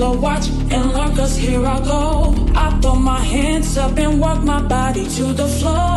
dance watch and learn, cause here I go. I throw my hands up and work my body to the floor.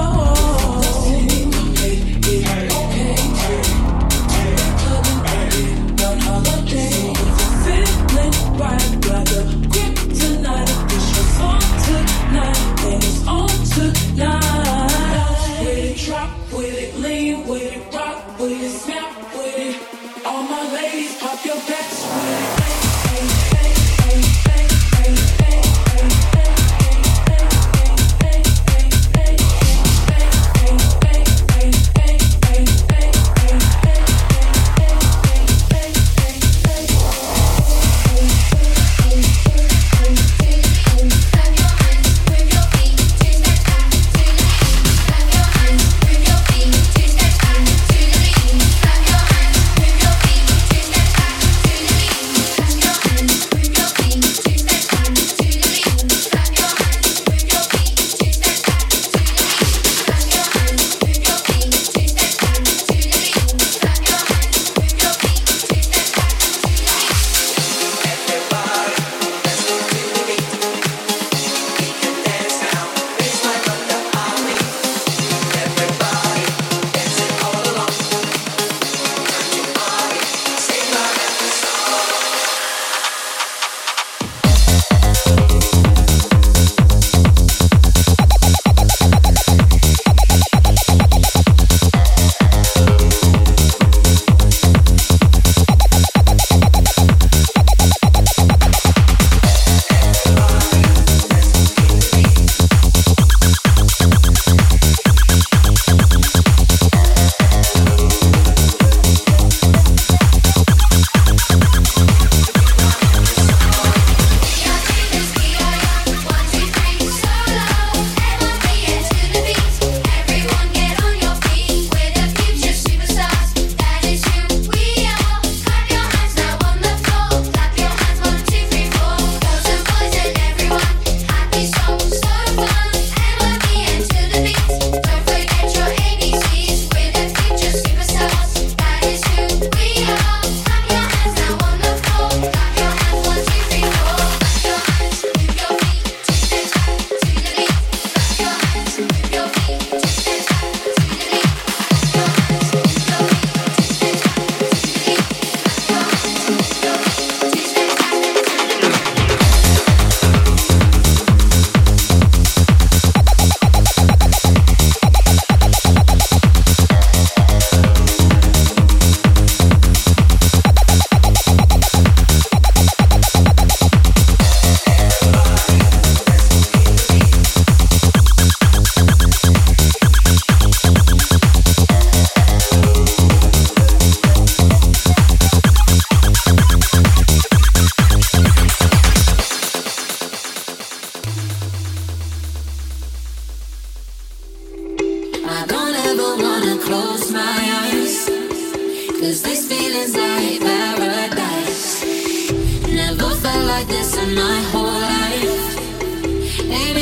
Crazy what love can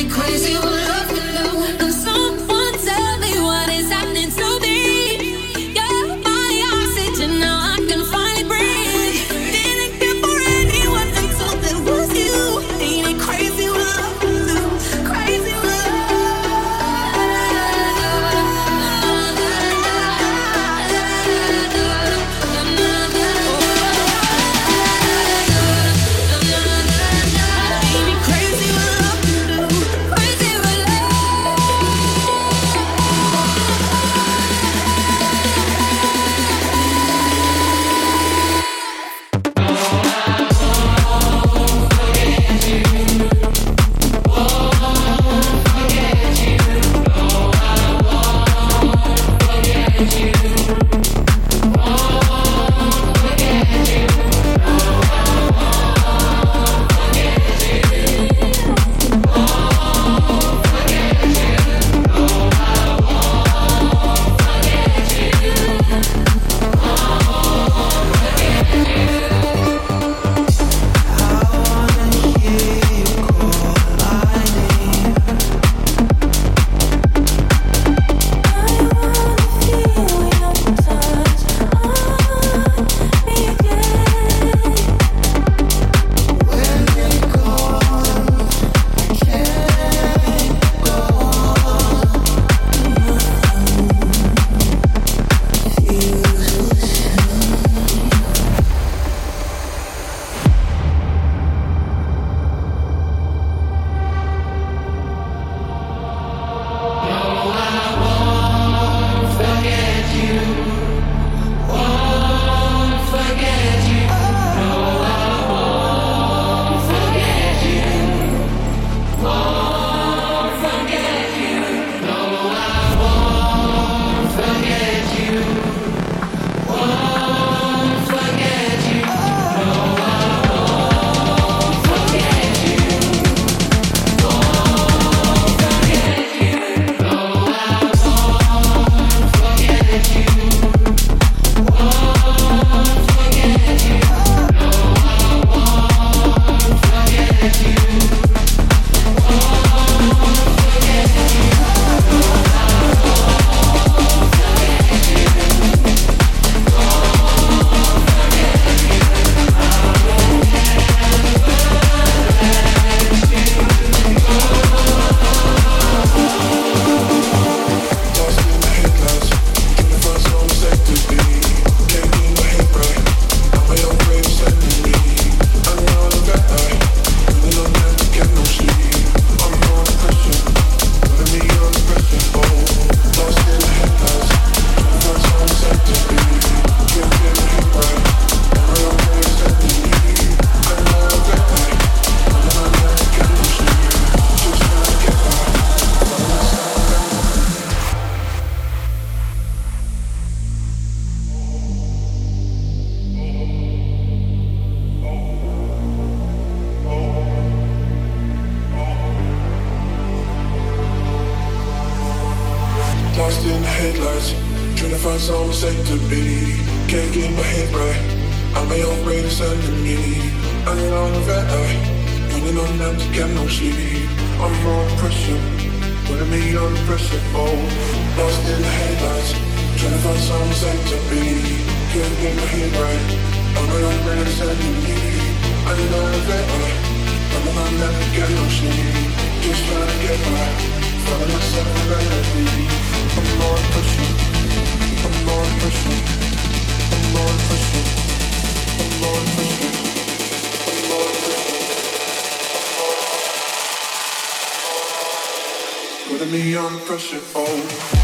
do. Crazy what Get my head right. I'm my own greatest enemy. I ain't on the red eye, running on them to get no sleep. I'm on pressure, putting me on pressure. Oh, lost in the headlights, trying to find someone safe to be. Can't get my head right. I'm my own greatest enemy. I ain't on the red eye, running on them to get no sleep. Just trying to get by. Find myself remedy. I'm on pressure. I'm on pressure. On.